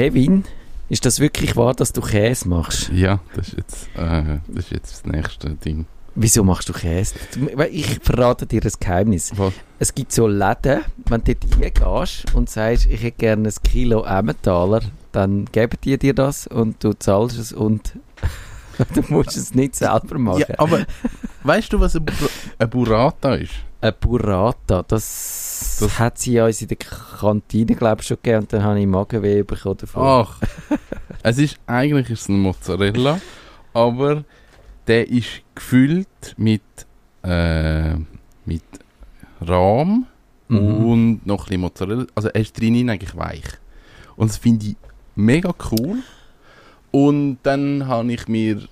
Kevin, ist das wirklich wahr, dass du Käse machst? Ja, das ist jetzt, äh, das, ist jetzt das nächste Ding. Wieso machst du Käse? Ich verrate dir ein Geheimnis. Was? Es gibt so Läden, wenn du dort reingehst und sagst, ich hätte gerne ein Kilo Emmentaler, dann geben die dir das und du zahlst es und du musst es nicht selber machen. Ja, aber weißt du, was ein, Bur ein Burrata ist? Ein Burrata, das, Das- hat sie ja uns in der Kantine, glaube ich, schon gegeben und dann habe ich Magenweh bekommen davon. Ach, es ist, eigentlich ist es ein Mozzarella, aber der ist gefüllt mit, äh, mit Rahm Mhm. und noch ein bisschen Mozzarella. Also er ist drinnen eigentlich weich. Und das finde ich mega cool. Und dann habe ich mir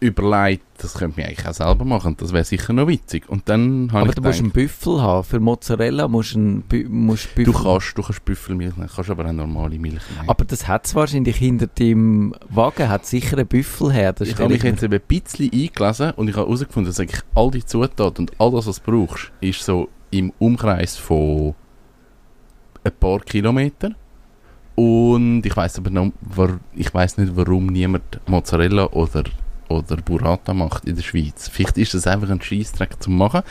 überlegt, das könnte ich eigentlich auch selber machen. Das wäre sicher noch witzig. Und dann habe Aber ich du musst einen Büffel haben. Für Mozzarella musst du einen Bü musst du Büffel kannst, du kannst Büffelmilch nehmen, kannst aber auch normale Milch nehmen. Aber das hat es wahrscheinlich hinter dem Wagen, hat sicher einen Büffel her. Das ich habe mich jetzt eben ein bisschen eingelesen und ich habe herausgefunden, dass eigentlich all die Zutaten und all das, was du brauchst, ist so im Umkreis von ein paar Kilometer. Und ich weiß aber noch, ich weiß nicht, warum niemand Mozzarella oder, oder Burrata macht in der Schweiz. Vielleicht ist das einfach ein Scheissdreck zu machen.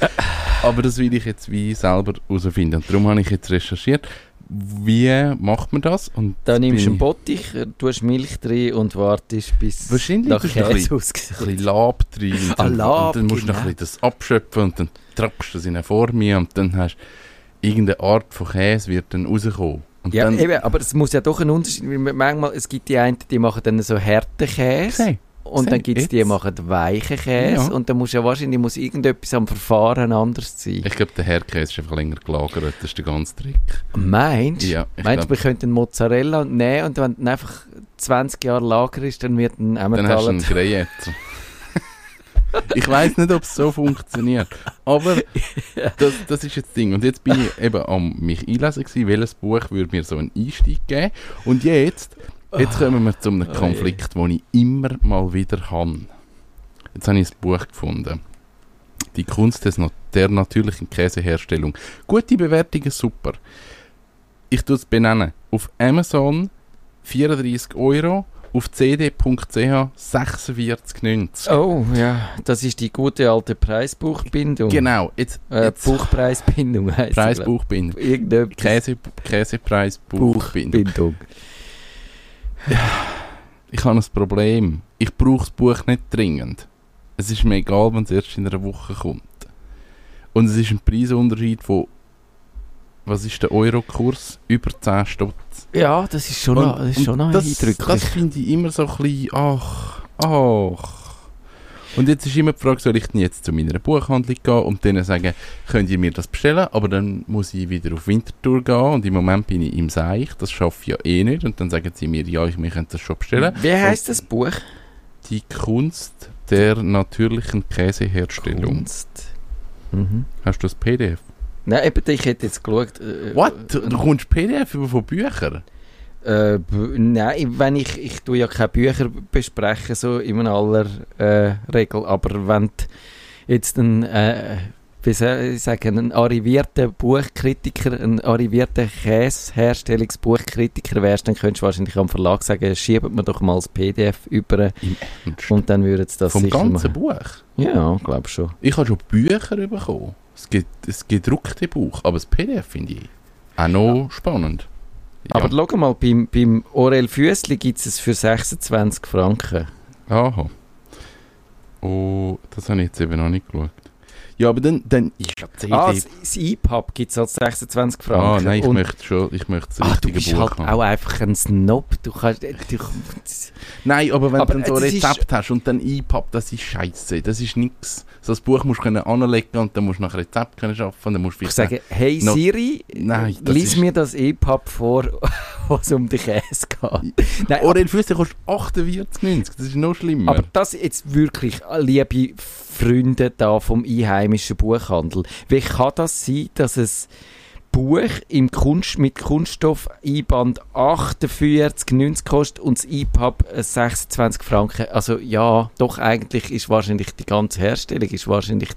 Aber das will ich jetzt wie selber herausfinden. Und darum habe ich jetzt recherchiert, wie macht man das? Und Da nimmst du einen Bottich, tust Milch drin und wartest, bis Wahrscheinlich nach tust du ein Käse ein bisschen Lab drin. Und Ah, dann, Lab, und dann musst du noch genau. ein bisschen das abschöpfen und dann trappst du das in eine Form und dann hast du irgendeine Art von Käse wird dann rauskommen. Und Ja, dann, eben, aber es muss ja doch einen Unterschied weil Manchmal, es gibt die einen, die machen dann so harten Käse Seh, und seh, dann gibt es die, die machen weichen Käse Ja. und dann muss ja wahrscheinlich muss irgendetwas am Verfahren anders sein. ich glaube, der Herdkäse ist einfach länger gelagert, das ist der ganze Trick. Meinst Ja, ich Meinst du, wir könnten Mozzarella nehmen und wenn dann einfach 20 Jahre Lager ist, dann wird ein dann hast du Emmentaler... einen Greyetzer. ich weiß nicht, ob es so funktioniert, aber das, das ist jetzt das Ding. Und jetzt bin ich eben am mich einlesen gewesen, welches Buch würde mir so einen Einstieg geben. Und jetzt, jetzt kommen wir zu einem. Konflikt, den ich immer mal wieder habe. Jetzt habe ich ein Buch gefunden. Die Kunst des, der natürlichen Käseherstellung. Gute Bewertungen, super. Ich tue es benennen. Auf Amazon 34 Euro, auf cd.ch 46,90. Oh, ja, das ist die gute alte Preisbuchbindung. Genau, jetzt, Äh, jetzt Buchpreisbindung heisst Preisbuchbindung. Käse, Käsepreisbuchbindung. Buchbindung. Ich habe ein Problem. Ich brauche das Buch nicht dringend. Es ist mir egal, wenn es erst in einer Woche kommt. Und es ist ein Preisunterschied von, was ist der Eurokurs? Über 10 Stutz. Ja, das ist schon noch, das ist schon noch das, eindrücklich. Das finde ich immer so ein bisschen, ach, ach. Und jetzt ist immer die Frage, soll ich denn jetzt zu meiner Buchhandlung gehen und denen sagen, könnt ihr mir das bestellen? Aber dann muss ich wieder auf Wintertour gehen und im Moment bin ich im Seich, das schaffe ich ja eh nicht. Und dann sagen sie mir, ja, ich, wir können das schon bestellen. Wie heißt das Buch? Die Kunst der natürlichen Käseherstellung. Kunst. Mhm. Hast du das PDF? Nein, eben, ich hätte jetzt geschaut. Äh, What? Du kommst PDF über von Büchern? Äh, nein, wenn ich, ich tue ja keine Bücher besprechen, so in aller äh, Regel, aber wenn du jetzt ein, äh, wie soll ich sagen, ein arrivierter Buchkritiker, ein arrivierter Käseherstellungsbuchkritiker wärst, dann könntest du wahrscheinlich am Verlag sagen, schiebt mir doch mal das PDF über und dann würden sie das Vom ganzen machen. Buch? Ja, glaube schon. Ich habe schon Bücher bekommen. Es gibt es gedruckte Buch, aber das PDF finde ich auch noch spannend. Aber schau mal, beim, beim Orel Füssli gibt es es für 26 Franken. Aha. Oh, das habe ich jetzt eben noch nicht geschaut. Ja, aber dann, dann CD... Ah, das, das EPUB gibt es als 26 Franken. Ah, nein, ich Und- möchte schon, ich möchte das Ah, du richtige bist Buch halt haben. auch einfach ein Snob. Du kannst... Du, Nein, aber wenn Aber, du dann so äh, ist- Rezept hast und dann EPUB, das ist scheiße. Das ist nichts. So ein Buch musst du können anlegen und dann musst du nach Rezept können. Dann musst du ich sage, hey Siri, Nein, lies ist- mir das EPUB vor, was um den Käse geht. Nein, Orel Füße kostet 48,90. Das ist noch schlimmer. Aber das jetzt wirklich, liebe Freunde da vom einheimischen Buchhandel, wie kann das sein, dass es Buch im Kunst, mit Kunststoff-Einband 48,90 kostet und das EPUB äh, 26 Franken? Also ja, doch eigentlich ist wahrscheinlich die ganze Herstellung ist wahrscheinlich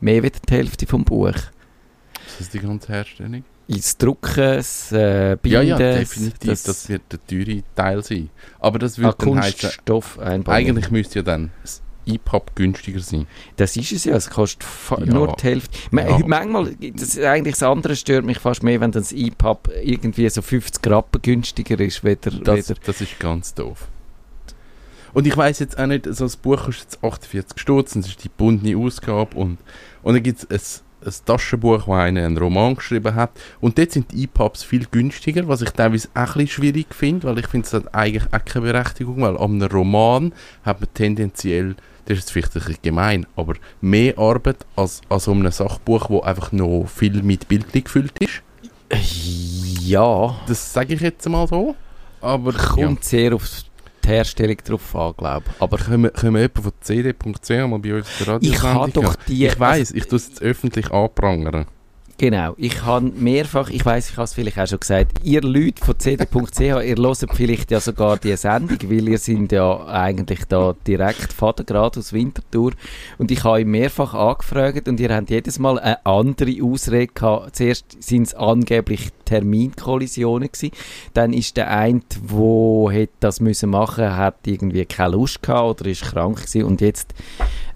mehr wie die Hälfte vom Buch. ist das die ganze Herstellung? Ins Drucken, das äh, Binden. Ja, ja, definitiv. Das, das, wird der teure Teil sein. Aber das würde ah, dann heißen, einbauen. Eigentlich müsste ja dann das EPUB günstiger sein. Das ist es ja, es kostet ja. nur die Hälfte. Ja. Manchmal, das, eigentlich das andere stört mich fast mehr, wenn das EPUB irgendwie so 50 Rappen günstiger ist. Weder, das, weder. das ist ganz doof. Und ich weiß jetzt auch nicht, so ein Buch kostet jetzt 48 Stutz, das ist die bundene Ausgabe und, und dann gibt es ein Taschenbuch, wo einer einen Roman geschrieben hat. Und dort sind die EPUBs viel günstiger, was ich teilweise auch ein schwierig finde, weil ich finde, es hat eigentlich auch keine Berechtigung, weil an einem Roman hat man tendenziell, das ist vielleicht ein bisschen gemein, aber mehr Arbeit als an so einem Sachbuch, wo einfach noch viel mit Bildern gefüllt ist. Ja. Das sage ich jetzt mal so. Aber kommt ja. sehr aufs Herstellung drauf an, glaube ich. Aber können, können wir jemanden von cd.ch mal bei uns der Radio Ich habe doch die... Ich weiss, ich tue es jetzt öffentlich anprangern. Genau, ich habe mehrfach, ich weiß, ich habe es vielleicht auch schon gesagt, ihr Leute von cd.ch, ihr hört vielleicht ja sogar die Sendung, weil ihr sind ja eigentlich da direkt Vatergrad aus Winterthur. Und ich habe ihn mehrfach angefragt und ihr habt jedes Mal eine andere Ausrede gehabt. Zuerst sind es angeblich Terminkollisionen gewesen, dann ist der eine, der hätte das müssen machen, hat irgendwie keine Lust gehabt oder ist krank gewesen und jetzt,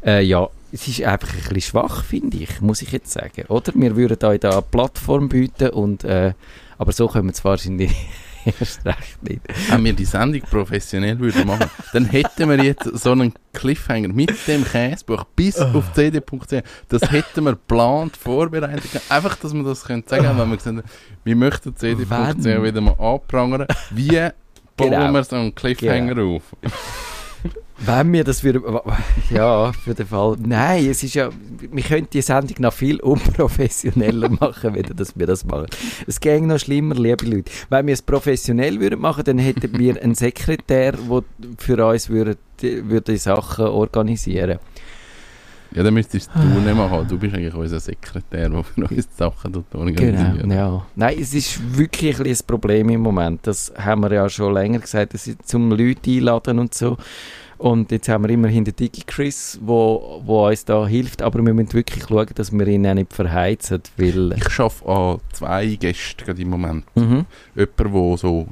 äh, ja, es ist einfach ein bisschen schwach, finde ich, muss ich jetzt sagen. Oder? Wir würden euch da eine Plattform bieten, und, äh, aber so können wir es wahrscheinlich erst recht nicht. Wenn wir die Sendung professionell würden machen, dann hätten wir jetzt so einen Cliffhanger mit dem Käsebuch bis oh. auf cd.ch. Das hätten wir geplant, vorbereitet. Einfach, dass wir das können sagen können, wenn wir gesagt haben, wir möchten cd.ch wieder mal anprangern. Wie bauen genau. wir so einen Cliffhanger genau. auf? Wenn wir das würden, ja, für den Fall, nein, es ist ja, wir könnten die Sendung noch viel unprofessioneller machen, wenn dass wir das machen. Es ging noch schlimmer, liebe Leute. Wenn wir es professionell würden machen, dann hätten wir einen Sekretär, der für uns würde, würde die Sachen organisieren ja, dann müsstest du nicht machen. Du bist eigentlich unser Sekretär, der für uns die Sachen organisiert. Genau, ja. Nein, es ist wirklich ein, Problem im Moment. Das haben wir ja schon länger gesagt, dass zum Leute einladen und so. Und jetzt haben wir immerhin den Digi Chris, wo, wo uns da hilft, aber wir müssen wirklich schauen, dass wir ihn auch nicht verheizen, weil... Ich arbeite an zwei Gästen gerade im Moment. Mhm. Jemand, der so,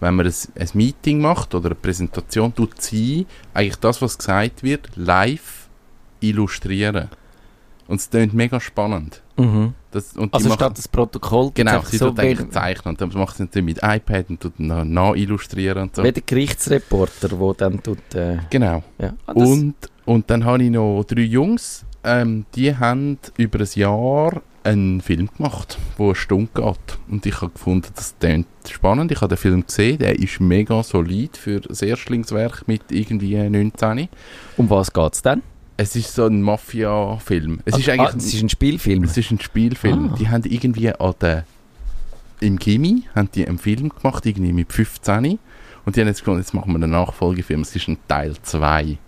wenn man ein, ein Meeting macht oder eine Präsentation, tut sie eigentlich das, was gesagt wird, live illustrieren. Und es klingt mega spannend. Mhm. Das, also statt das Protokoll Genau, sie so eigentlich zeichnen und dann macht sie mit iPad und tut nach illustrieren und so. Wie der Gerichtsreporter, der dann tut... Äh, genau. Ja. Ah, und, und dann habe ich noch drei Jungs, ähm, die haben über ein Jahr einen Film gemacht, der eine Stunde geht. Und ich habe gefunden, das klingt spannend. Ich habe den Film gesehen, der ist mega solid für ein Erstlingswerk mit irgendwie 19. Um was geht es denn? Es ist so ein Mafia-Film. Es, ah, ist eigentlich, ah, es ist ein Spielfilm? Es ist ein Spielfilm. Ah. Die haben irgendwie an der, im Gimmi haben die einen Film gemacht, irgendwie mit 15. Und die haben jetzt gesagt, jetzt machen wir einen Nachfolgefilm. Es ist ein Teil 2.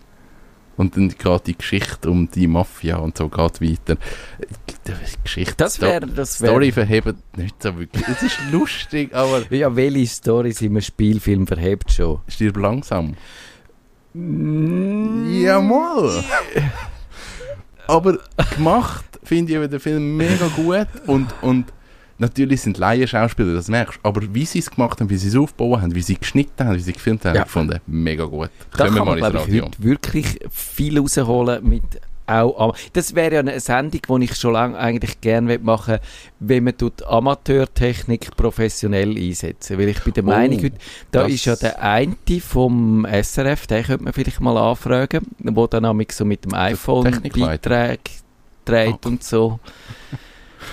Und dann geht die Geschichte um die Mafia und so geht weiter. Die Geschichte, das wäre, das wär. Story verhebt nicht so wirklich. Es ist lustig, aber... Ja, welche Story in einem Spielfilm verhebt schon? Stirb langsam. Ja, mal. Aber gemacht finde ich den Film mega gut und, und natürlich sind Laienschauspieler, das merkst du, aber wie sie es gemacht haben, wie sie es aufgebaut haben, wie sie geschnitten haben, wie sie gefilmt haben, ja. ich fand mega gut. Da Können kann man, glaube ich, wirklich viel rausholen mit auch Das wäre ja eine Sendung, die ich schon lange eigentlich gerne machen möchte, wenn man tut Amateurtechnik professionell einsetzen. Weil ich bin der oh, Meinung, da ist ja der eine vom SRF, den könnte man vielleicht mal anfragen, der dann so mit dem iPhone Beiträge trägt oh. und so.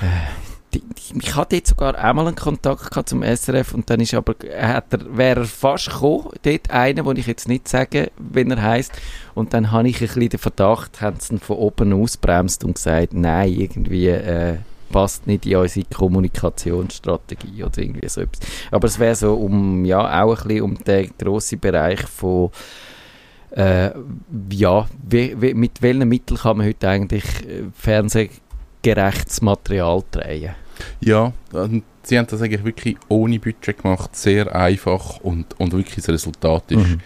Äh, ich hatte jetzt sogar einmal einen Kontakt gehabt zum SRF und dann ist aber, hat er, wäre er fast gekommen, dort einer, wo ich jetzt nicht sage, wenn er heißt und dann habe ich ein bisschen den Verdacht, haben sie ihn von oben ausbremst und gesagt, nein, irgendwie äh, passt nicht in unsere Kommunikationsstrategie oder irgendwie so etwas. Aber es wäre so um, ja, auch ein bisschen um den grossen Bereich von äh, ja, wie, wie, mit welchen Mitteln kann man heute eigentlich äh, fernsehgerechtes Material drehen? Ja, sie haben das eigentlich wirklich ohne Budget gemacht, sehr einfach und, und wirklich das Resultat ist, mhm.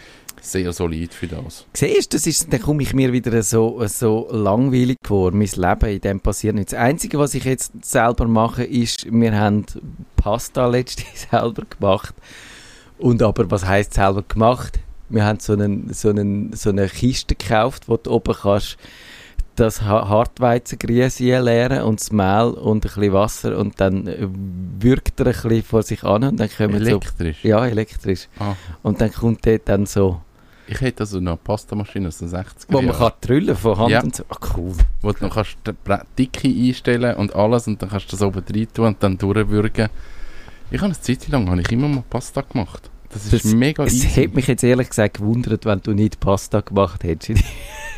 Sehr solid für das. Siehst du, das ist, dann komme ich mir wieder so, so langweilig vor. Mein Leben in dem passiert nicht. Das Einzige, was ich jetzt selber mache, ist, wir haben Pasta letztens selber gemacht. Und aber, was heisst selber gemacht? Wir haben so, einen, so, einen, so eine Kiste gekauft, wo du oben kannst das Hartweizengrieße leeren und das Mehl und ein bisschen Wasser und dann wirkt er ein bisschen vor sich an und dann kommen Elektrisch? So, ja, elektrisch. Ah. Und dann kommt dort dann so... Ich hätte also noch eine Pastamaschine aus den 60 Wo man kann drüllen von Hand Ja. und so. Ah, cool. Wo du kannst Dicke einstellen und alles und dann kannst du das oben rein tun und dann durchwürgen. Ich habe eine Zeit lang habe ich immer mal Pasta gemacht. Das ist Das- mega Es easy. hätte mich jetzt ehrlich gesagt gewundert, wenn du nicht Pasta gemacht hättest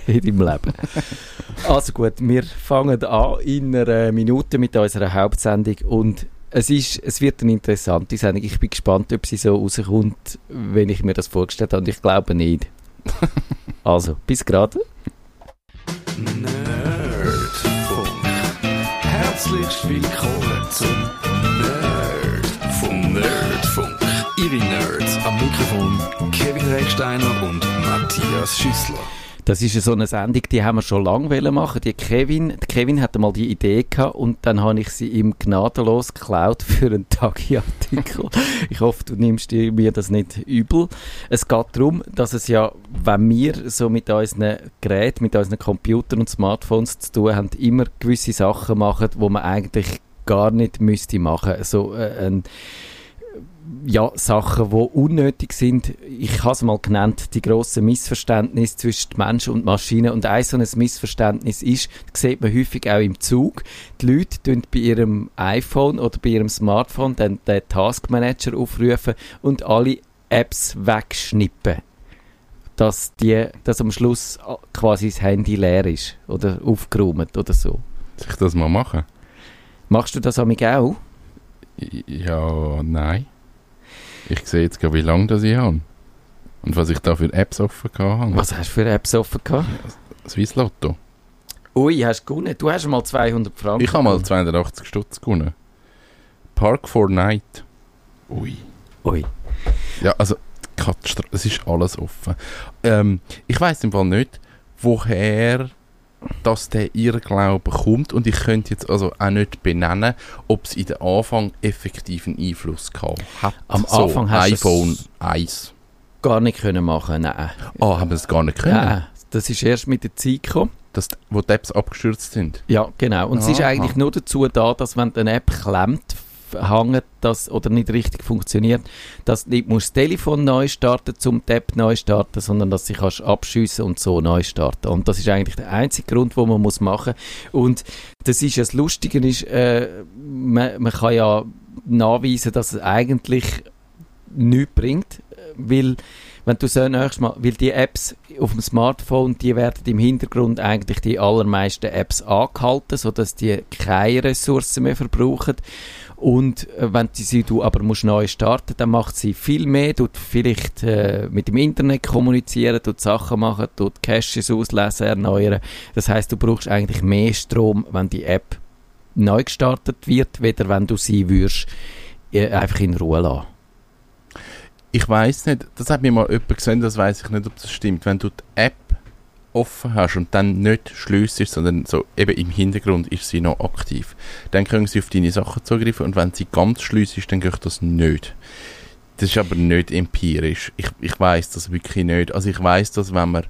in, in deinem Leben. also gut, wir fangen an in einer Minute mit unserer Hauptsendung und es, ist, es wird eine interessante Sendung. Ich bin gespannt, ob sie so rauskommt, wenn ich mir das vorgestellt habe und ich glaube nicht. also, bis gerade. Nerdfunk. Herzlich willkommen zum Nerdfunk. Nerdfunk. Ihre Nerds am Mikrofon Kevin Recksteiner und Matthias Schüssler. Das ist so eine Sendung, die haben wir schon lange machen. Die Kevin, der Kevin hatte mal die Idee gehabt und dann habe ich sie ihm gnadenlos geklaut für einen Tagi-Artikel. ich hoffe, du nimmst mir das nicht übel. Es geht darum, dass es ja, wenn wir so mit unseren Geräten, mit unseren Computern und Smartphones zu tun haben, immer gewisse Sachen machen, wo man eigentlich gar nicht müsste machen. So äh, ein ja, Sachen, die unnötig sind. Ich habe es mal genannt, die grossen Missverständnisse zwischen Mensch und Maschine. Und ein so ein Missverständnis ist, das sieht man häufig auch im Zug, die Leute tun bei ihrem iPhone oder bei ihrem Smartphone dann den Taskmanager aufrufen und alle Apps wegschnippen. Dass, die, dass am Schluss quasi das Handy leer ist oder aufgeräumt oder so. Soll ich das mal machen? Machst du das auch? Ja, nein. Ich sehe jetzt gerade, wie lange das ich habe. Und was ich da für Apps offen gehabt habe. Was hast du für Apps offen gehabt? Swiss Lotto. Ui, hast du gewonnen? Du hast mal 200 Franken. Ich habe mal gewonnen. 280 Stutz gewonnen. Park for Night. Ui. Ui. Ja, also, Katastrophe. Es ist alles offen. Ähm, ich weiß im Fall nicht, woher dass der Irrglaube kommt und ich könnte jetzt also auch nicht benennen, ob es in den Anfang effektiven Einfluss gehabt hat. Am so, Anfang hast iPhone es- 1. Gar nicht können machen, nein. Ah, haben wir es gar nicht können, Nein, das ist erst mit der Zeit gekommen. die- wo die Apps abgestürzt sind. Ja, genau. Und es ist Aha. eigentlich nur dazu da, dass wenn eine App klemmt, hängt das oder nicht richtig funktioniert, dass du nicht musst das Telefon neu starten zum App neu starten, sondern dass du kannst abschiessen und so neu starten. Und das ist eigentlich der einzige Grund, wo man muss machen. Und das ist das Lustige ist, äh, man, man kann ja nachweisen, dass es eigentlich nichts bringt, weil wenn du so nächstes Mal, weil die Apps auf dem Smartphone, die werden im Hintergrund eigentlich die allermeisten Apps angehalten, sodass die keine Ressourcen mehr verbrauchen. Und äh, wenn sie du aber musst neu starten, dann macht sie viel mehr, tut vielleicht äh, mit dem Internet kommunizieren, tut Sachen machen, tut Caches auslesen, erneuern. Das heißt, du brauchst eigentlich mehr Strom, wenn die App neu gestartet wird, weder wenn du sie würdest äh, einfach in Ruhe lassen. Ich weiß nicht, das hat mir mal jemand gesehen, das weiß ich nicht, ob das stimmt. Wenn du die App offen hast und dann nicht schliessest, sondern so eben im Hintergrund ist sie noch aktiv, dann können sie auf deine Sachen zugreifen und wenn sie ganz schliessest, dann geht das nicht. Das ist aber nicht empirisch. Ich, ich weiß das wirklich nicht. Also ich weiß, dass wenn man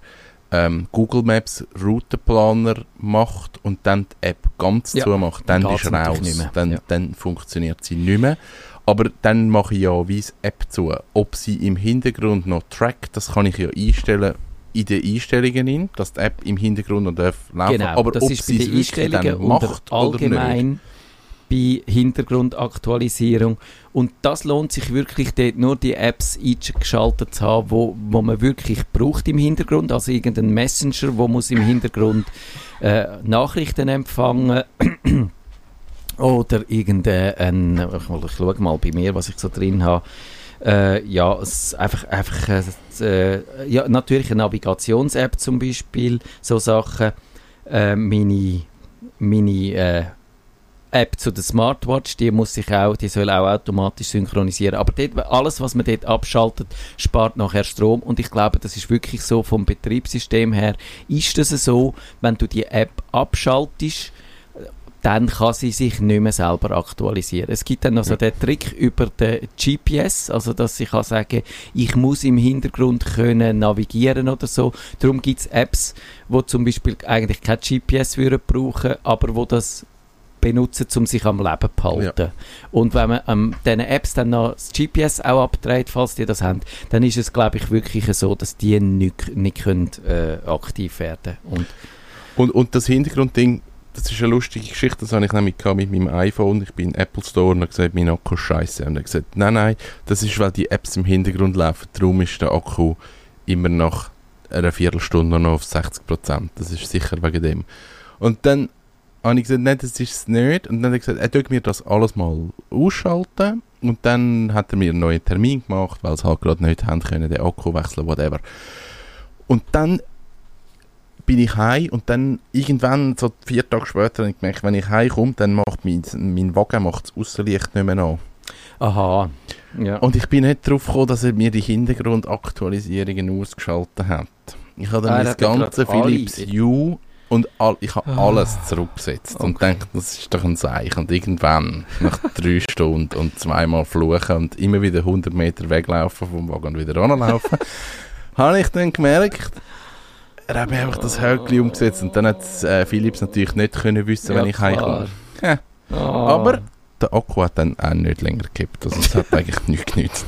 ähm, Google Maps Routenplaner macht und dann die App ganz Ja, zumacht, dann ist raus. nicht mehr. Dann, Ja. dann funktioniert sie nicht mehr. Aber dann mache ich ja wie die App zu. Ob sie im Hintergrund noch trackt, das kann ich ja einstellen in den Einstellungen, hin, dass die App im Hintergrund noch darf laufen Genau, Aber das ob ist bei den Einstellungen macht allgemein bei Hintergrundaktualisierung. Und das lohnt sich wirklich dort nur die Apps eingeschaltet zu haben, wo, wo man wirklich braucht im Hintergrund, also irgendein Messenger, wo muss im Hintergrund äh, Nachrichten empfangen. Oder irgendein, ich, ich schaue mal bei mir, was ich so drin habe, äh, ja, es einfach, einfach äh, äh, ja, natürlich eine Navigations-App zum Beispiel, so Sachen, äh, meine, meine äh, App zu der Smartwatch, die muss sich auch, die soll auch automatisch synchronisieren. Aber dort, alles, was man dort abschaltet, spart nachher Strom. Und ich glaube, das ist wirklich so vom Betriebssystem her, ist das so, wenn du die App abschaltest, dann kann sie sich nicht mehr selber aktualisieren. Es gibt dann also ja. den Trick über den GPS, also dass ich kann sagen, ich muss im Hintergrund können navigieren oder so. Darum gibt es Apps, wo zum Beispiel eigentlich kein GPS würden brauchen, aber wo das benutzen, um sich am Leben zu halten. Ja. Und wenn man ähm, diesen Apps dann noch das GPS auch abdreht, falls die das haben, dann ist es, glaube ich, wirklich so, dass die nicht, nicht können, äh, aktiv werden und, und, und das Hintergrundding das ist eine lustige Geschichte, das habe ich nämlich mit meinem iPhone. Ich bin im Apple Store und habe gesagt, mein Akku ist scheiße. Und er hat gesagt, nein, nein, das ist, weil die Apps im Hintergrund laufen. Darum ist der Akku immer nach einer Viertelstunde noch auf 60%. Das ist sicher wegen dem. Und dann habe ich gesagt, nein, das ist es nicht. Und dann hat er gesagt, er tut mir das alles mal ausschalten. Und dann hat er mir einen neuen Termin gemacht, weil sie halt gerade nicht haben können, den Akku wechseln, whatever. Und dann bin ich heim und dann irgendwann, so vier Tage später, habe ich gemerkt, wenn ich heimkomme, dann macht mein, mein Wagen macht das Aussenlicht nicht mehr an. Aha. Ja. Und ich bin nicht darauf gekommen, dass er mir die Hintergrundaktualisierungen ausgeschaltet hat. Ich habe dann ah, das ganze Philips Hue und all, ich habe ah. alles zurückgesetzt okay. und dachte, das ist doch ein Zeichen. Und irgendwann, nach drei Stunden und zweimal fluchen und immer wieder 100 Meter weglaufen vom Wagen und wieder ranlaufen, habe ich dann gemerkt, er hat mir einfach das Hölkli umgesetzt und dann hat äh, Philips natürlich nicht können wissen, ja, wenn ich heimkomme. Ja. Oh. Aber der Akku hat dann auch nicht länger gekippt, also es hat eigentlich nichts genützt.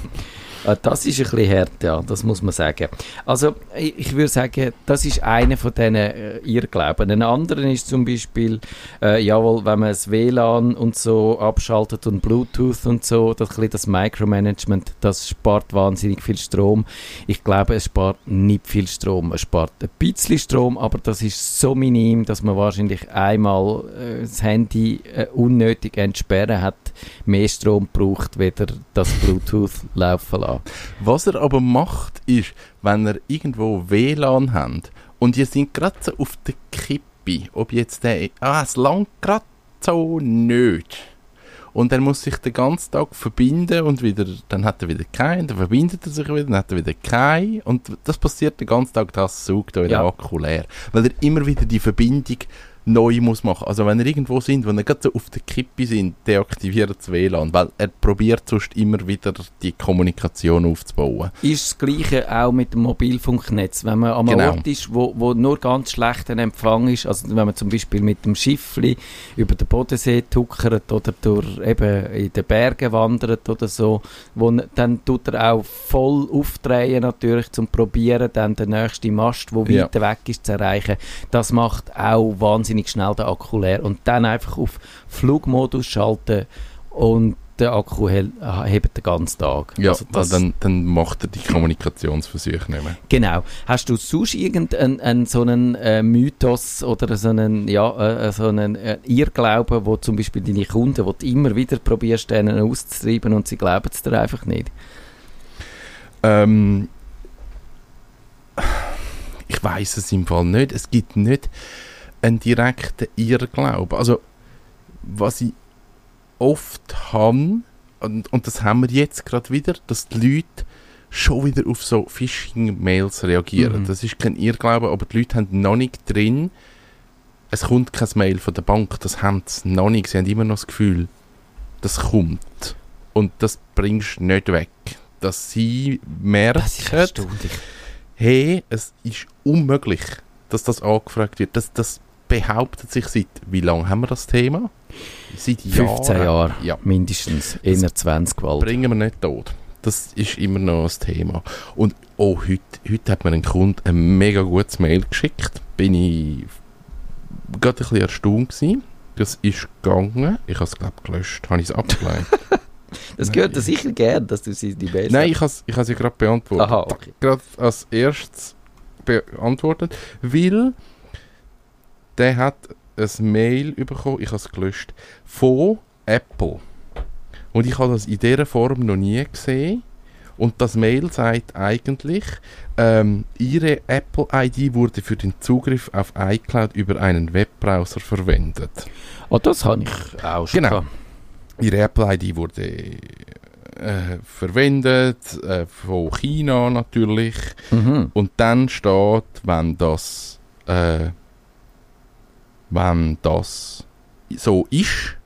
Ah, das ist ein bisschen hart, ja, das muss man sagen. Also, ich würde sagen, das ist einer von diesen äh, Irrglauben. Ein anderer ist zum Beispiel, äh, jawohl, wenn man das WLAN und so abschaltet und Bluetooth und so, das, das Micromanagement, das spart wahnsinnig viel Strom. Ich glaube, es spart nicht viel Strom. Es spart ein bisschen Strom, aber das ist so minim, dass man wahrscheinlich einmal äh, das Handy äh, unnötig entsperren hat, mehr Strom braucht, weder das Bluetooth laufen lassen. Was er aber macht, ist, wenn er irgendwo WLAN hat und ihr sind gerade so auf der Kippe, ob jetzt der, ah, es langt gerade so nicht. Und er muss sich den ganzen Tag verbinden und wieder, dann hat er wieder keinen, dann verbindet er sich wieder, dann hat er wieder keinen. Und das passiert den ganzen Tag, das saugt euer ja. Akku leer. Weil er immer wieder die Verbindung neu muss machen. Also wenn ihr irgendwo sind, wenn ihr gerade so auf der Kippe sind, deaktiviert das WLAN, weil er probiert sonst immer wieder die Kommunikation aufzubauen. Ist das Gleiche auch mit dem Mobilfunknetz, wenn man am genau. Ort ist, wo, wo nur ganz schlechter Empfang ist, also wenn man zum Beispiel mit dem Schiffli über den Bodensee tuckert oder durch eben in den Bergen wandert oder so, wo, dann tut er auch voll aufdrehen natürlich, zum probieren dann den nächsten Mast, wo ja. weiter weg ist, zu erreichen. Das macht auch wahnsinnig wahnsinnig schnell den Akku leer und dann einfach auf Flugmodus schalten und der Akku hebt den ganzen Tag. Ja, also dann, dann macht er die Kommunikationsversuche nicht mehr. Genau. Hast du sonst irgendeinen so einen äh, Mythos oder so einen, ja, äh, so einen äh, Irrglauben, wo zum Beispiel deine Kunden, wo du immer wieder probierst, denen auszutreiben und sie glauben es dir einfach nicht? Ähm, ich weiß es im Fall nicht. Es gibt nicht einen direkten Irrglauben. Also, was ich oft habe, und, und das haben wir jetzt gerade wieder, dass die Leute schon wieder auf so Phishing-Mails reagieren. Mhm. Das ist kein Irrglaube, aber die Leute haben noch nicht drin, es kommt kein Mail von der Bank, das haben sie noch nicht. Sie haben immer noch das Gefühl, das kommt. Und das bringst du nicht weg. Dass sie merken, das hey, es ist unmöglich, dass das angefragt wird. Das, das behauptet sich seit, wie lange haben wir das Thema? Seit 15 Jahren, ja. mindestens, in der 20 Wald. Bringen wir nicht tot. Das ist immer noch das Thema. Und oh, heute, heute hat mir ein Kunde ein mega gutes Mail geschickt. Bin ich gerade ein bisschen erstaunt gewesen. Das ist gegangen. Ich habe es, glaube ich, gelöscht. Habe ich es abgelehnt. das gehört dir sicher gern, dass du sie die Beste Nein, ich habe ich sie gerade beantwortet. Aha, okay. Gerade als erstes beantwortet, weil der hat ein Mail bekommen, ich habe es gelöscht, von Apple. Und ich habe das in dieser Form noch nie gesehen. Und das Mail sagt eigentlich, ähm, Ihre Apple-ID wurde für den Zugriff auf iCloud über einen Webbrowser verwendet. Oh, das habe ich auch schon Genau. Ihre Apple-ID wurde äh, verwendet, äh, von China natürlich. Mhm. Und dann steht, wenn das, äh, wenn das so ist,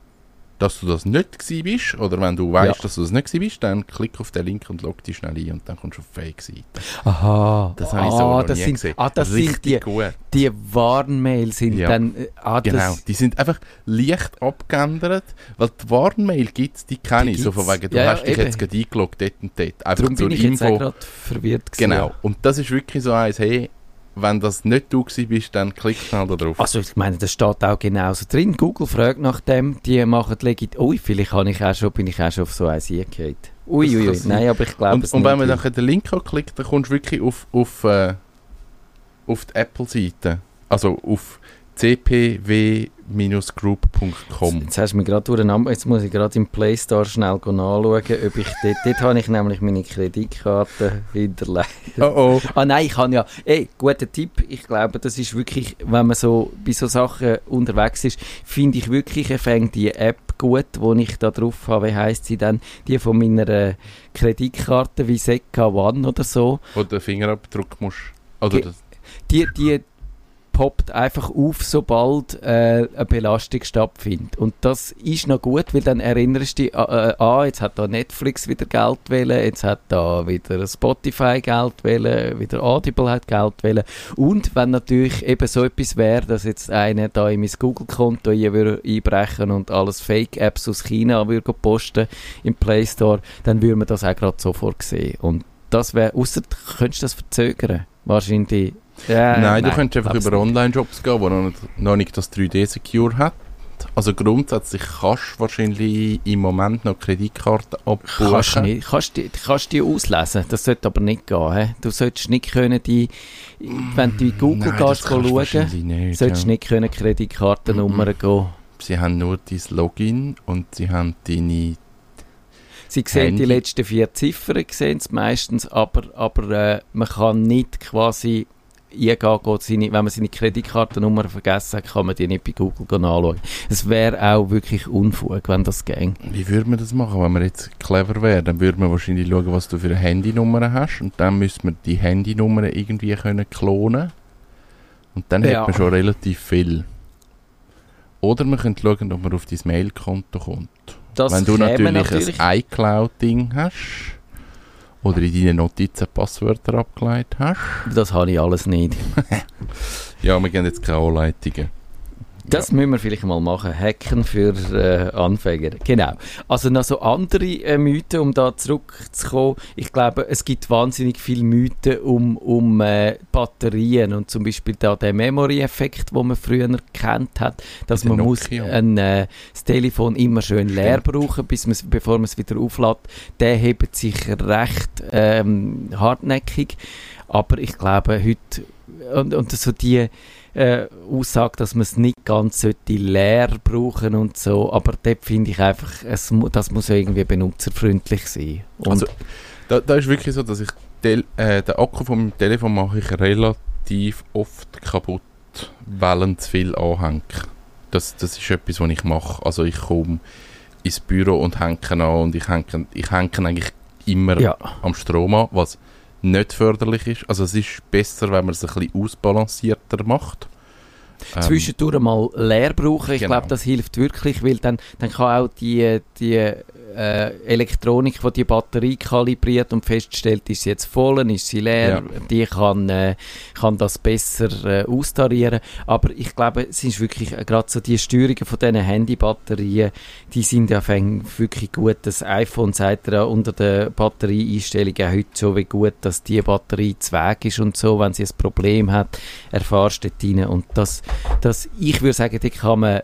dass du das nicht gewesen bist, oder wenn du weißt, Ja. dass du das nicht gewesen bist, dann klick auf den Link und log dich schnell ein und dann kommst du auf Fake-Seite. Aha. Das habe ich so ah, noch das nie sind, gesehen. Ah, das Richtig sind die, gut. die Warnmails sind Ja. dann... äh, Ah, Genau, die sind einfach leicht abgeändert, weil die Warnmail gibt es, die kenne ich, so von wegen, du Ja, hast dich eben. jetzt gerade eingeloggt, dort und dort. Einfach darum bin ich jetzt gerade verwirrt gewesen. Genau, und das ist wirklich so eins, hey, wenn das nicht du bist, dann klick schnell da drauf. Also ich meine, das steht auch genauso drin. Google fragt nach dem, die machen legit... Ui, vielleicht habe ich auch schon, bin ich auch schon auf so eins eingehauen. Ui, Das ui, ui. sein. Nein, aber ich glaube es und wenn man dann den Link anklickt, dann kommst du wirklich auf, auf, äh, auf die Apple-Seite. Also auf cpw-group.com. Jetzt hast du mir gerade durcheinander, jetzt muss ich gerade im Play Store schnell nachschauen, ob ich dort, dort habe ich nämlich meine Kreditkarte hinterlegt. Oh oh. Ah nein, ich kann ja, ey, guter Tipp, ich glaube, das ist wirklich, wenn man so bei so Sachen unterwegs ist, finde ich wirklich, fängt die App gut, wo ich da drauf habe, wie heisst sie denn, die von meiner Kreditkarte wie Seca One oder so, Wo du den Fingerabdruck musst. Oder Ge- das, die, die poppt einfach auf, sobald äh, eine Belastung stattfindet. Und das ist noch gut, weil dann erinnerst du dich, äh, ah, jetzt hat da Netflix wieder Geld wählen, jetzt hat da wieder Spotify Geld wählen, wieder Audible hat Geld wählen. Und wenn natürlich eben so etwas wäre, dass jetzt einer da in mein Google-Konto einbrechen und alles Fake-Apps aus China würde posten im Play Store, dann würde man das auch gerade sofort sehen. Und das wäre, außer du könntest das verzögern. Wahrscheinlich. Ja, nein, du könntest einfach über nicht. Online-Shops gehen, wo noch nicht, noch nicht das 3D-Secure hat. Also grundsätzlich kannst du wahrscheinlich im Moment noch Kreditkarten abbuchen. Kannst du nicht, kannst die, kannst die auslesen, das sollte aber nicht gehen. He? Du solltest nicht können die, wenn du in Google Nein, gehst, schauen, nicht, solltest ja. nicht können Kreditkartennummern Mhm. gehen. Sie haben nur dein Login und sie haben deine... Sie sehen Handy. die letzten vier Ziffern, sehen es meistens, aber, aber äh, man kann nicht quasi eingehen, geht seine, wenn man seine Kreditkartennummer vergessen hat, kann man die nicht bei Google anschauen. Es wäre auch wirklich Unfug, wenn das ging. Wie würde man das machen, wenn man jetzt clever wäre? Dann würde man wahrscheinlich schauen, was du für eine Handynummer hast und dann müsste man die Handynummer irgendwie können klonen und dann Ja. hat man schon relativ viel. Oder man könnte schauen, ob man auf dein Mailkonto kommt. Das Wenn du käme natürlich, ein iCloud-Ding hast oder in deinen Notizen Passwörter abgeleitet hast. das habe ich alles nicht. Ja, wir gehen jetzt keine Anleitungen. Das müssen wir vielleicht mal machen. Hacken für äh, Anfänger. Genau. Also noch so andere äh, Mythen, um da zurückzukommen. Ich glaube, es gibt wahnsinnig viele Mythen um, um äh, Batterien und zum Beispiel da der Memory-Effekt, den man früher kennt hat, dass man muss ein, äh, das Telefon immer schön leer Stimmt. brauchen, bis bevor man es wieder auflädt. Der hebt sich recht ähm, hartnäckig. Aber ich glaube, heute und, und so die äh, Aussage, dass man es nicht ganz sollte leer brauchen und so, aber dort finde ich einfach, es, das muss irgendwie benutzerfreundlich sein. Und Also, Da, da ist wirklich so, dass ich äh, den Akku von meinem Telefon mache ich relativ oft kaputt, weil zu viel anhänge. Das, das ist etwas, was ich mache. Also ich komme ins Büro und hänge an und ich hänge, ich hänge eigentlich immer ja, am Strom an, was nicht förderlich ist. Also es ist besser, wenn man es ein bisschen ausbalancierter macht. Ähm, zwischendurch mal leer brauchen, ich genau. glaube, das hilft wirklich, weil dann, dann kann auch die, die äh, Elektronik, die die Batterie kalibriert und feststellt, ist sie jetzt voll, ist sie leer, die kann, äh, kann das besser äh, austarieren. Aber ich glaube, es ist wirklich äh, gerade so die Steuerungen von diesen Handybatterien, die sind ja wirklich gut. Das iPhone sagt ja unter der Batterieeinstellung auch heute so wie gut, dass die Batterie zu Weg ist und so, wenn sie ein Problem hat, erfahrst du dort rein. Und das, das, ich würde sagen, dort kann man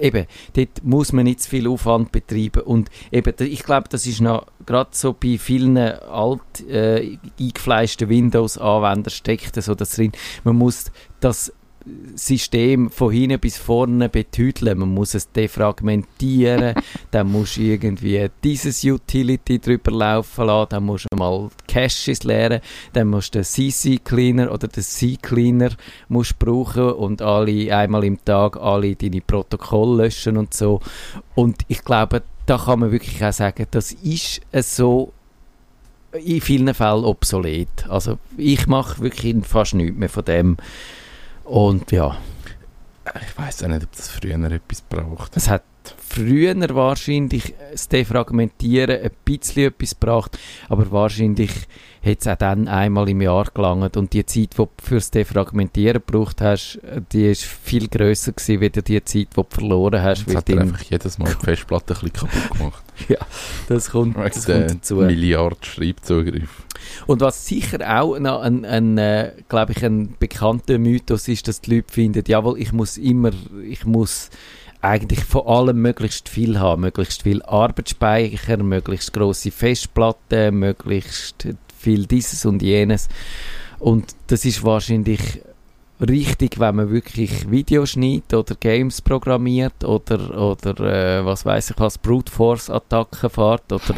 eben, dort muss man nicht zu viel Aufwand betreiben und eben, ich glaube, das ist noch gerade so bei vielen alt äh, eingefleischten Windows-Anwendern steckt so das drin. Man muss das System von hinten bis vorne betüdeln. Man muss es defragmentieren, dann musst du irgendwie dieses Utility drüber laufen lassen, dann musst du mal Caches leeren, dann musst du den CC Cleaner oder den C Cleaner musst brauchen und alle einmal im Tag alle deine Protokolle löschen und so. Und ich glaube, da kann man wirklich auch sagen, das ist so in vielen Fällen obsolet. Also ich mache wirklich fast nichts mehr von dem. Und ja. Ich weiß auch nicht, ob das früher etwas braucht. Es hat früher wahrscheinlich das Defragmentieren ein bisschen etwas gebracht, aber wahrscheinlich hat es auch dann einmal im Jahr gelangt und die Zeit, die du fürs Defragmentieren gebraucht hast, die ist viel grösser gewesen, als die Zeit, die du verloren hast. Das hat einfach jedes Mal die Festplatte ein bisschen kaputt gemacht. ja, das kommt, das kommt dazu. Milliard Schreibzugriff. Und was sicher auch noch ein, ein äh, glaube ich, ein bekannter Mythos ist, dass die Leute finden, jawohl, ich muss immer, ich muss eigentlich von allem möglichst viel haben. Möglichst viel Arbeitsspeicher, möglichst große Festplatten, möglichst viel dieses und jenes. Und das ist wahrscheinlich richtig, wenn man wirklich Videos schneidet oder Games programmiert oder, oder äh, was weiß ich was, Brute Force Attacken fährt oder,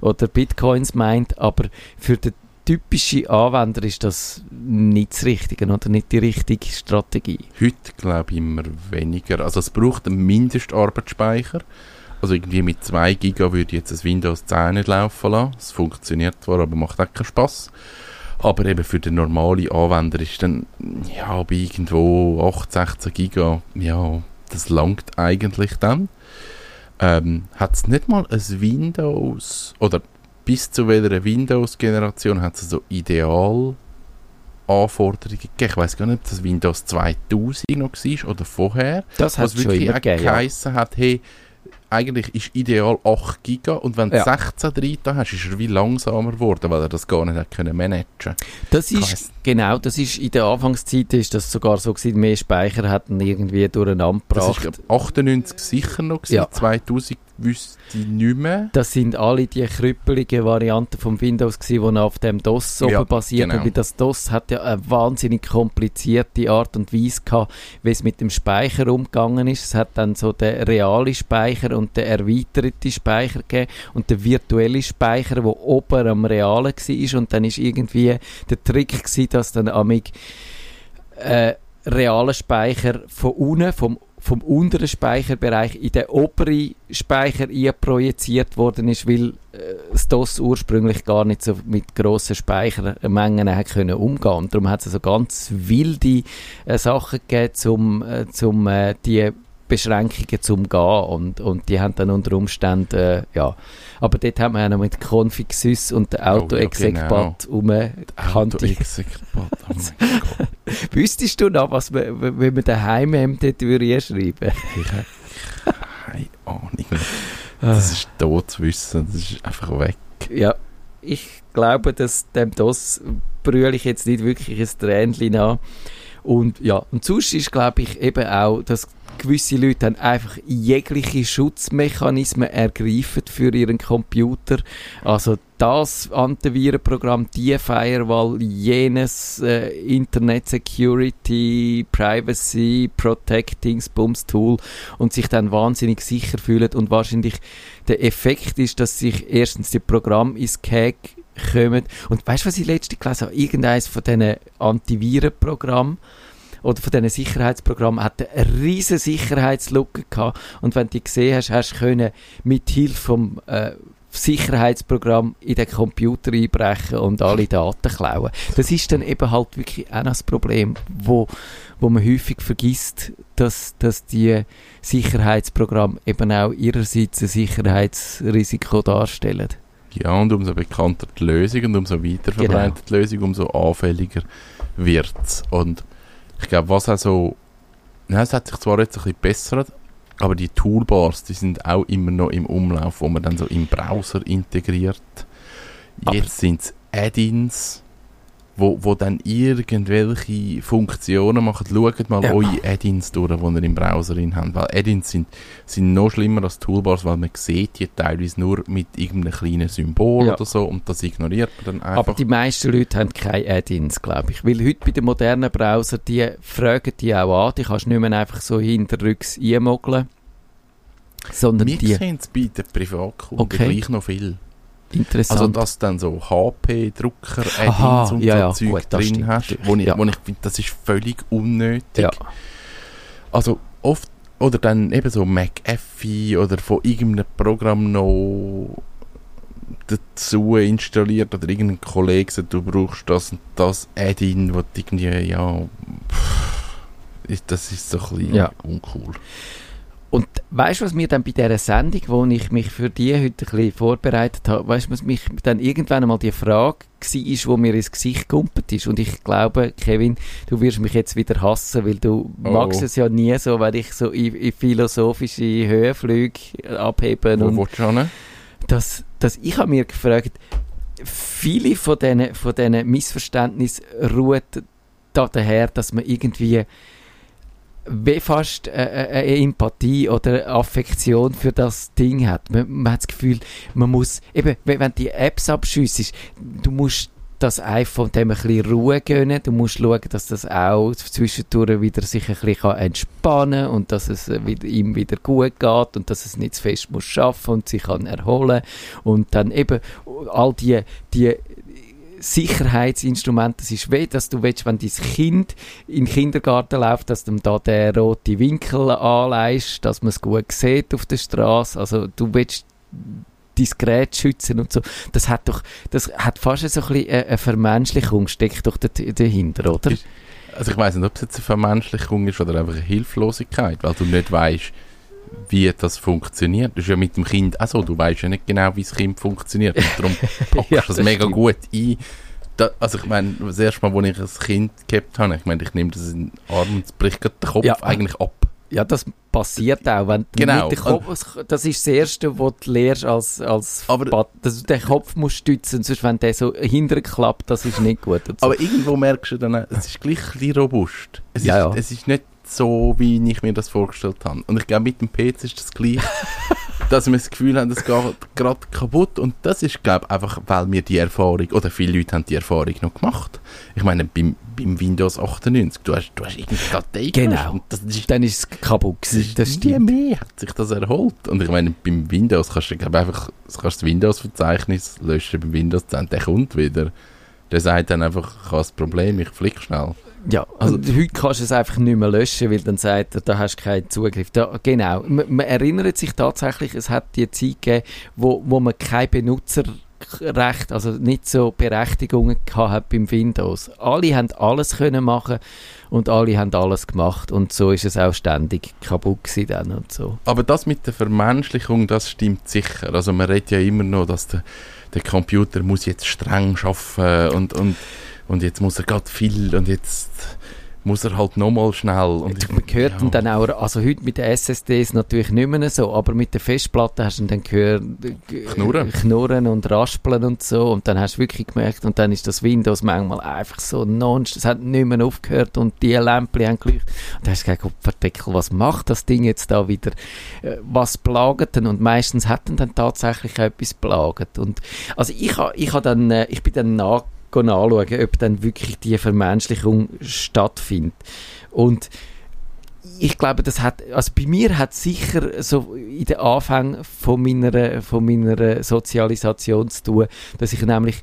oder Bitcoins meint, aber für den typischen Anwender ist das nicht das Richtige oder nicht die richtige Strategie. Heute glaube ich immer weniger. Also es braucht einen Mindestarbeitsspeicher. Also irgendwie mit 2 GB würde ich jetzt das Windows 10 nicht laufen lassen. Es funktioniert zwar, aber macht auch keinen Spass. Aber eben für den normalen Anwender ist dann, ja, bei irgendwo 8, 16 GB, ja, das langt eigentlich dann. Ähm, hat es nicht mal ein Windows, oder bis zu welcher Windows-Generation hat es so Ideal Anforderungen gegeben. Ich weiß gar nicht, ob das Windows 2000 noch war oder vorher. Das hat schon immer gegeben, ja. hat, hey, eigentlich ist ideal 8 GB und wenn du ja. 16 drin hast, ist er wie langsamer geworden, weil er das gar nicht hat können managen Das ist, genau, das ist in der Anfangszeit ist das sogar so gewesen, mehr Speicher hatten irgendwie durcheinander gebracht. Das war 98 sicher noch gewesen, ja. 2000 wüsste ich nicht mehr. Das sind alle die krüppelige Varianten von Windows die auf dem DOS ja, oben basieren. Genau. Weil das DOS hat ja eine wahnsinnig komplizierte Art und Weise gehabt, wie es mit dem Speicher umgegangen ist. Es hat dann so den realen Speicher und den erweiterten Speicher gegeben und den virtuellen Speicher, der oben am realen war. Und dann ist irgendwie der Trick gewesen, dass dann amig äh, realen Speicher von unten, vom vom unteren Speicherbereich in den oberen Speicher projiziert worden ist, weil äh, das DOS ursprünglich gar nicht so mit grossen Speichermengen hat können umgehen. Und darum hat es so also ganz wilde äh, Sachen gegeben, um äh, äh, die Beschränkungen zum Gehen und, und die haben dann unter Umständen, äh, ja, aber dort haben wir ja noch mit Config Sys und der Auto-Exec-Bot oh, ja, genau. Auto-Exec-Bot, oh mein Gott. Wüsstest du noch, was wir, wenn wir daheim dort schreiben Ich habe keine Ahnung. Das ist tot zu wissen, das ist einfach weg. Ja, ich glaube, dass dem DOS brülle ich jetzt nicht wirklich ein Tränchen nach. Und ja, und sonst ist, glaube ich, eben auch, dass gewisse Leute dann einfach jegliche Schutzmechanismen ergreifen für ihren Computer. Also das Antivirenprogramm, die Firewall, jenes äh, Internet Security, Privacy, Protecting, Bums Tool und sich dann wahnsinnig sicher fühlen und wahrscheinlich der Effekt ist, dass sich erstens die Programm ins Cag kommen und weißt du, was ich letztens gelesen habe? Irgendeines von diesen Antivirenprogrammen oder von diesen Sicherheitsprogrammen hat eine riesige Sicherheitslücke gehabt. Und wenn du die gesehen hast, hast du können mit Hilfe vom äh, Sicherheitsprogramm in den Computer einbrechen und alle Daten klauen. Das ist dann eben halt wirklich auch das Problem, wo, wo man häufig vergisst, dass, dass die Sicherheitsprogramme eben auch ihrerseits ein Sicherheitsrisiko darstellen. Ja, und umso bekannter die Lösung und umso weiter verbreitet genau. die Lösung, umso anfälliger wird es. Und ich glaube, was auch so, ja, es hat sich zwar jetzt ein bisschen bessert, aber die Toolbars, die sind auch immer noch im Umlauf, wo man dann so im Browser integriert. Jetzt sind es Add-ins wo, wo dann irgendwelche Funktionen machen. Schaut mal Ja. eure Add-ins durch, die ihr im Browser drin habt. Weil Add-ins sind, sind noch schlimmer als Toolbars, weil man sieht die teilweise nur mit irgendeinem kleinen Symbol Ja. oder so und das ignoriert man dann einfach. Aber die meisten Leute haben keine Add-ins, glaube ich. Weil heute bei den modernen Browser, die fragen die auch an. Die kannst du nicht mehr einfach so hinterrücks einmogeln. Sondern Wir die... sehen es bei den Privatkunden Okay. gleich noch viel. Interessant. Also, dass du dann so HP-Drucker, Aha, Add-ins und ja, so ja, Zeug gut, drin stimmt hast, wo ich, Ja. wo ich finde, das ist völlig unnötig. ja. Also oft, oder dann eben so McAfee oder von irgendeinem Programm noch dazu installiert oder irgendein Kollege sagt, du brauchst das und das Add-in, du irgendwie, ja, pff, das ist so ein bisschen Ja. uncool. Und weißt du, was mir dann bei dieser Sendung, wo ich mich für die heute ein bisschen vorbereitet habe, weißt du, was mich dann irgendwann einmal die Frage war, wo mir ins Gesicht gumpet ist. Und ich glaube, Kevin, du wirst mich jetzt wieder hassen, weil du Oh. magst es ja nie so, wenn ich so in, in philosophische Höhenflüge abhebe. Wo und du dass, dass ich habe mir gefragt, viele von diesen, von Missverständnissen ruhen da daher, dass man irgendwie wie fast äh, äh, eine Empathie oder Affektion für das Ding hat. Man, man hat das Gefühl, man muss, eben, wenn die Apps abschüssest, du musst das iPhone dem ein bisschen Ruhe gönnen. Du musst schauen, dass das auch zwischendurch wieder sich ein bisschen kann entspannen und dass es äh, ihm wieder gut geht und dass es nicht zu fest muss schaffen und sich kann erholen und dann eben all die, die Sicherheitsinstrumente, das ist weh, dass du willst, wenn dein Kind in den Kindergarten läuft, dass du ihm da den roten Winkel anleihst, dass man es gut sieht auf der Straße. Also du willst dein Gerät schützen und so. Das hat doch, das hat fast so ein bisschen eine Vermenschlichung, steckt doch dahinter, oder? Also ich weiß nicht, ob es jetzt eine Vermenschlichung ist oder einfach eine Hilflosigkeit, weil du nicht weißt, wie das funktioniert. Das ist ja mit dem Kind auch so, du weißt ja nicht genau, wie das Kind funktioniert und darum packst du Ja, das das mega gut ein. Da, also ich meine, das erste Mal, als ich ein Kind gehabt habe, ich meine, ich nehme das in den Arm und es bricht gerade den Kopf Ja. eigentlich ab. Ja, das passiert auch. Wenn Genau. Kopf, das ist das Erste, was du lernst als, als Aber- Bat- dass du den Kopf musst stützen, sonst wenn der so hinterklappt, das ist nicht gut. So. Aber irgendwo merkst du dann, es ist gleich ein bisschen robust. Es, Ja, ist, ja. es ist nicht so, wie ich mir das vorgestellt habe. Und ich glaube, mit dem PC ist das gleich, dass wir das Gefühl haben, es geht gerade kaputt. Und das ist, glaube ich, einfach, weil wir die Erfahrung, oder viele Leute haben die Erfahrung noch gemacht. Ich meine, beim, beim Windows 98, du hast, du hast irgendeine Datei Genau. das ist dann ist es kaputt das gewesen. ist Das nie stimmt. mehr hat sich das erholt. Und ich meine, beim Windows kannst du glaub, einfach das, kannst das Windows-Verzeichnis löschen beim Windows 10, der kommt wieder. Der sagt dann einfach, ich habe ein Problem, ich flick schnell. Ja, Also- also heute kannst du es einfach nicht mehr löschen, weil dann sagt er, da hast du keinen Zugriff. Da, genau, man, man erinnert sich tatsächlich, es hat die Zeit gegeben, wo, wo man kein Benutzerrecht, also nicht so Berechtigungen gehabt beim Windows. Alle haben alles können machen und alle haben alles gemacht und so ist es auch ständig kaputt gewesen dann und so. Aber das mit der Vermenschlichung, das stimmt sicher. Also man redet ja immer noch, dass der, der Computer muss jetzt streng arbeiten und, und, und jetzt muss er gerade viel und jetzt muss er halt nochmal schnell. Und Man hört ja. dann auch, also heute mit den SSDs natürlich nicht mehr so, aber mit der Festplatte hast du dann gehört, äh, Knurren. knurren und raspeln und so und dann hast du wirklich gemerkt und dann ist das Windows manchmal einfach so nonst, es hat nicht mehr aufgehört und die Lämpchen haben geleuchtet und dann hast du gedacht, oh, Verdeckel, was macht das Ding jetzt da wieder, Äh, was plagt denn und meistens hat dann tatsächlich auch etwas plagt und also ich ha, ich ha dann, äh, ich bin dann nach anschauen, ob dann wirklich die Vermenschlichung stattfindet. Und ich glaube, das hat, also bei mir hat sicher so in den Anfängen von meiner, von meiner Sozialisation zu tun, dass ich nämlich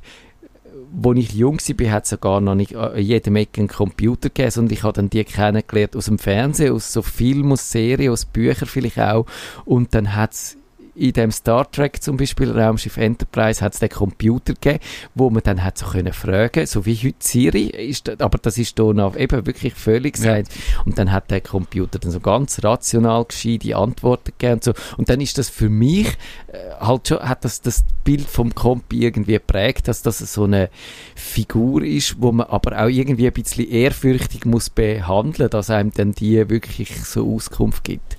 als ich jung war, hat es ja gar noch nicht an jedem Ecke einen Computer gegeben, und ich habe dann die kennengelernt aus dem Fernsehen, aus so Filmen, aus Serien, aus Büchern vielleicht auch. Und dann hat es in dem Star Trek zum Beispiel, Raumschiff Enterprise, hat es den Computer gegeben, wo man dann hat so können fragen, so wie heute Siri, ist, das- aber das ist da noch eben wirklich völlig Ja. gesagt. Und dann hat der Computer dann so ganz rational gescheite Antworten gegeben und so. Und dann ist das für mich äh, halt schon, hat das das Bild vom Kompi irgendwie geprägt, dass das so eine Figur ist, wo man aber auch irgendwie ein bisschen ehrfürchtig muss behandeln, dass einem dann die wirklich so Auskunft gibt.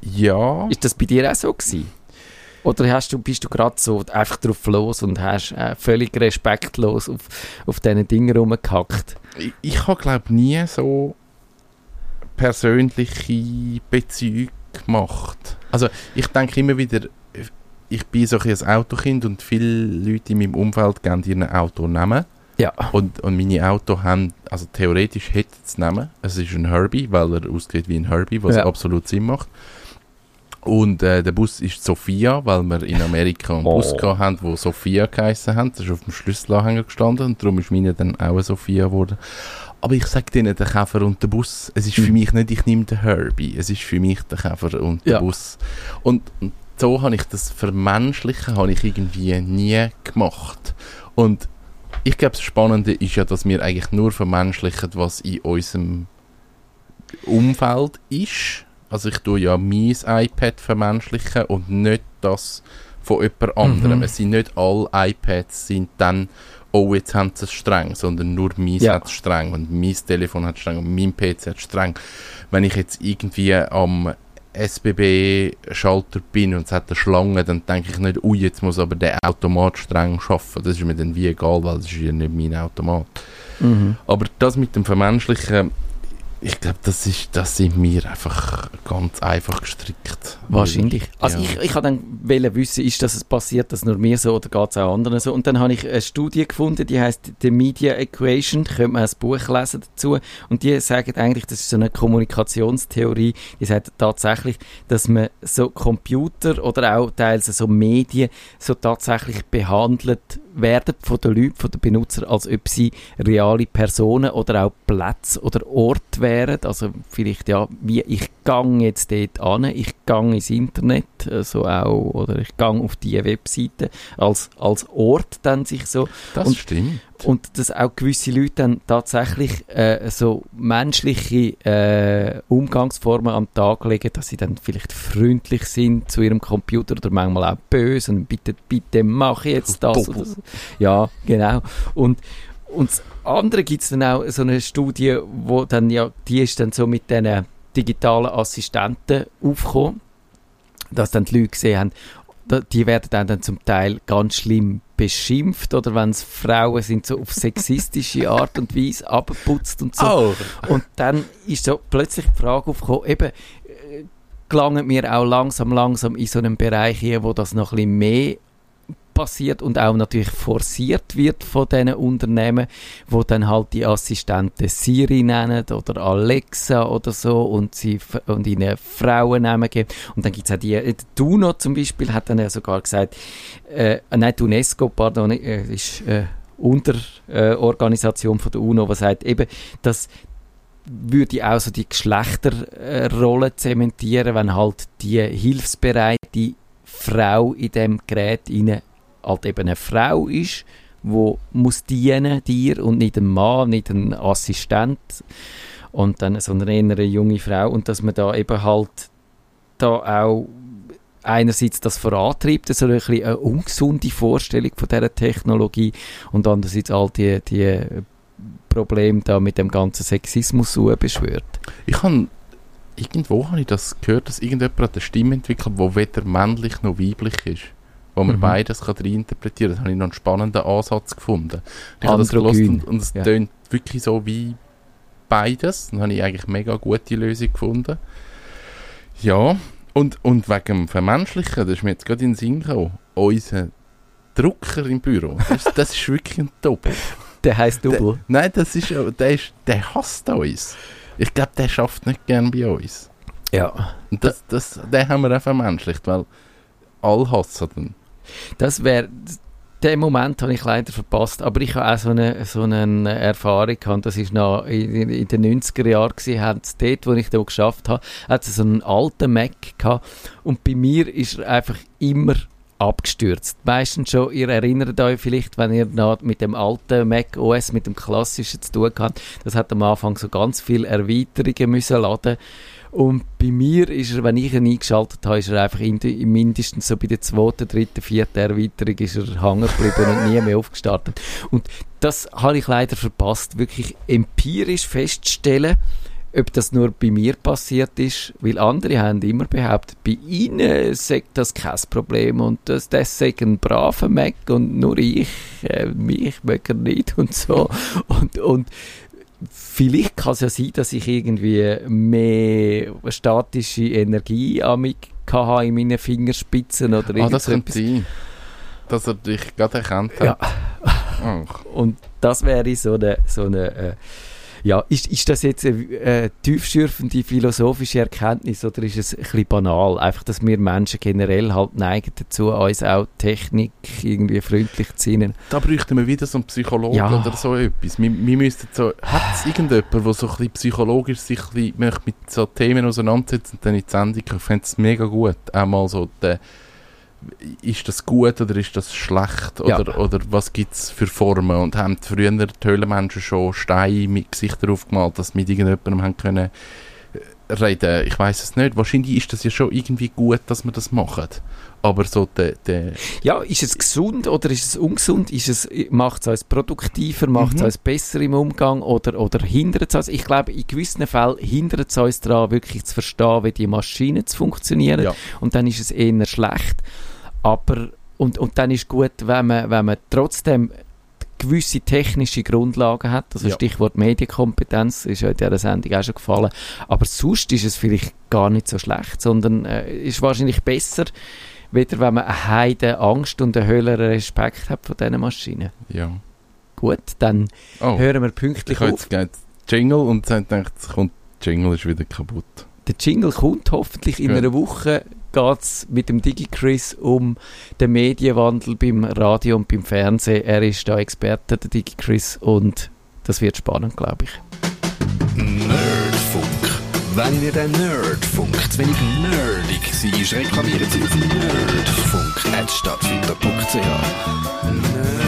Ja. Ist das bei dir auch so gewesen? Oder hast du, bist du gerade so einfach drauf los und hast äh, völlig respektlos auf, auf diesen Dingen rumgehackt? Ich, ich habe, glaube nie so persönliche Bezüge gemacht. Also ich denke immer wieder, ich bin so ein, ein Autokind und viele Leute in meinem Umfeld geben ihr Auto nehmen. Ja. Und, und meine Autos haben, also theoretisch hätte es nehmen. Es ist ein Herbie, weil er aussieht wie ein Herbie, was Ja. absolut Sinn macht. Und äh, der Bus ist Sophia, weil wir in Amerika einen Oh. Bus gehabt haben, wo Sophia geheißen haben. Das ist auf dem Schlüsselanhänger gestanden und darum ist meine dann auch eine Sophia geworden. Aber ich sage denen, der Käfer und der Bus, es ist für Mhm. mich nicht, ich nehme den Herbie, es ist für mich der Käfer und der Ja. Bus. Und, und so habe ich das Vermenschlichen habe ich irgendwie nie gemacht. Und ich glaube, das Spannende ist ja, dass wir eigentlich nur vermenschlichen, was in unserem Umfeld ist. Also ich tue ja mein iPad vermenschlichen und nicht das von jemand anderem. Mhm. Es sind nicht alle iPads sind dann, oh jetzt haben sie es streng, sondern nur meins Ja. hat es streng und mein Telefon hat streng und mein PC hat streng. Wenn ich jetzt irgendwie am SBB-Schalter bin und es hat eine Schlange, dann denke ich nicht, ui, jetzt muss aber der Automat streng schaffen. Das ist mir dann wie egal, weil das ist ja nicht mein Automat. Mhm. Aber das mit dem Vermenschlichen, ich glaube, das, ist, das sind wir einfach ganz einfach gestrickt. Wahrscheinlich. Also Ja. ich, ich habe dann wissen, ist das passiert, das nur mir so oder geht es auch anderen so? Und dann habe ich eine Studie gefunden, die heißt The Media Equation, da könnte man ein Buch lesen dazu. Und die sagen eigentlich, das ist so eine Kommunikationstheorie, die sagt tatsächlich, dass man so Computer oder auch teils so Medien so tatsächlich behandelt werden von den Leuten, von den Benutzern, als ob sie reale Personen oder auch Plätze oder Orte wären. Also vielleicht ja, wie ich gang jetzt dort an, ich gang ins Internet, äh, so auch, oder ich gang auf die Webseite als, als Ort dann sich so Das Und- stimmt. und dass auch gewisse Leute dann tatsächlich äh, so menschliche äh, Umgangsformen am Tag legen, dass sie dann vielleicht freundlich sind zu ihrem Computer oder manchmal auch böse und bitte, bitte mach jetzt das. Oder so. Ja, genau. Und, und das andere gibt es dann auch so eine Studie, wo dann ja, die ist dann so mit diesen digitalen Assistenten aufgekommen, dass dann die Leute gesehen haben, die werden dann, dann zum Teil ganz schlimm beschimpft oder wenn es Frauen sind, so auf sexistische Art und Weise abgeputzt und so. Oh, Und dann ist so plötzlich die Frage aufgekommen, eben, äh, gelangen wir auch langsam, langsam in so einen Bereich hier, wo das noch ein bisschen mehr passiert und auch natürlich forciert wird von diesen Unternehmen, wo dann halt die Assistenten Siri nennen oder Alexa oder so und, sie, und ihnen Frauennamen geben. Und dann gibt es auch die, äh, Duno zum Beispiel hat dann ja sogar gesagt, äh, nein, die UNESCO, pardon, äh, ist äh, Unterorganisation äh, von der UNO, was sagt eben, dass würde auch so die Geschlechterrolle zementieren, wenn halt die hilfsbereite Frau in dem Gerät halt eben eine Frau ist, wo muss dienen dir und nicht ein Mann, nicht ein Assistent und dann so eine eine junge Frau und dass man da eben halt da auch einerseits das vorantreibt, so ein eine ungesunde Vorstellung von dieser Technologie und andererseits all die, die Probleme da mit dem ganzen Sexismus so beschwört. ich habe irgendwo habe ich das gehört, dass irgendjemand eine Stimme entwickelt, wo weder männlich noch weiblich ist. Wo man Mhm. beides kann reinterpretieren kann. Das habe ich noch einen spannenden Ansatz gefunden. Ich habe das gelesen und, und es Ja. tönt wirklich so wie beides. Dann habe ich eigentlich eine mega gute Lösung gefunden. Ja, und, und wegen dem Vermenschlichen, das ist mir jetzt gerade in den Sinn gekommen, unser Drucker im Büro, das, ist- das ist wirklich ein Top. Der heißt Double. Nein, das ist, der, ist, der hasst uns. Ich glaube, der schafft nicht gern bei uns. Ja. Und das, das, den haben wir auch vermenschlicht, weil alle hassen den. Das wäre. Den Moment habe ich leider verpasst, aber ich habe auch so eine, so eine Erfahrung gehabt. Das war noch in, in den 90er Jahren, dort, wo ich da geschafft habe, hat es so einen alten Mac gehabt. Und bei mir ist er einfach immer abgestürzt. Meistens schon, ihr erinnert euch vielleicht, wenn ihr noch mit dem alten Mac OS, mit dem klassischen zu tun habt, das hat am Anfang so ganz viele Erweiterungen müssen laden und bei mir ist er, wenn ich ihn eingeschaltet habe, ist er einfach in, mindestens so bei der zweiten, dritten, vierten Erweiterung ist er hängen geblieben und nie mehr aufgestartet. Und das habe ich leider verpasst, wirklich empirisch festzustellen, ob das nur bei mir passiert ist, weil andere haben immer behauptet, bei ihnen sei das kein Problem und das, das sei ein braver Mac und nur ich, äh, mich möge er nicht und so. Und, und vielleicht kann es ja sein, dass ich irgendwie mehr statische Energie an mich hatte in meinen Fingerspitzen oder Ah, das könnte sein. Dass er dich gerade erkannt hat. Ja, Ach. und das wäre so eine, so eine äh, ja, ist, ist das jetzt eine äh, tiefschürfende philosophische Erkenntnis oder ist es ein bisschen banal? Einfach, dass wir Menschen generell halt neigen dazu, uns auch Technik irgendwie freundlich zu sehen. Da bräuchten wir wieder so einen Psychologen Ja. oder so etwas. Wir, wir müssten so, hat es irgendjemand, der so ein bisschen psychologisch sich ein bisschen möchte mit so Themen auseinandersetzt und dann in die Sendung kommt? Ich fände es mega gut. Einmal so, der, ist das gut oder ist das schlecht? Ja. Oder, oder was gibt es für Formen? Und haben früher die Höhlenmenschen schon Steine mit Gesichtern aufgemalt, dass sie mit irgendjemandem haben können äh, reden? Ich weiß es nicht. Wahrscheinlich ist das ja schon irgendwie gut, dass wir das machen. Aber so der, der Ja, ist es gesund oder ist es ungesund? Ist es, macht es uns produktiver, macht es Mhm. uns besser im Umgang oder, oder hindert es uns? Ich glaube, in gewissen Fällen hindert es uns daran, wirklich zu verstehen, wie die Maschinen zu funktionieren. Ja. Und dann ist es eher schlecht. Aber, und, und dann ist gut, wenn man, wenn man trotzdem gewisse technische Grundlagen hat, also Ja. Stichwort Medienkompetenz, ist ja in dieser Sendung auch schon gefallen, aber sonst ist es vielleicht gar nicht so schlecht, sondern äh, ist wahrscheinlich besser, weder wenn man eine Heide Angst und einen höheren Respekt hat von diesen Maschinen. ja. Gut, dann Oh. hören wir pünktlich Ich auf. jetzt gedacht, Jingle und dann es kommt, Jingle ist wieder kaputt. Der Jingle kommt hoffentlich in einer Woche. Geht es mit dem DigiChris um den Medienwandel beim Radio und beim Fernsehen. Er ist da Experte, der DigiChris, und das wird spannend, glaube ich. Nerdfunk. Wenn ihr den Nerdfunk zu wenig nerdig seid, reklamiert sie auf nerdfunk.stadtfinder.ch. Nerd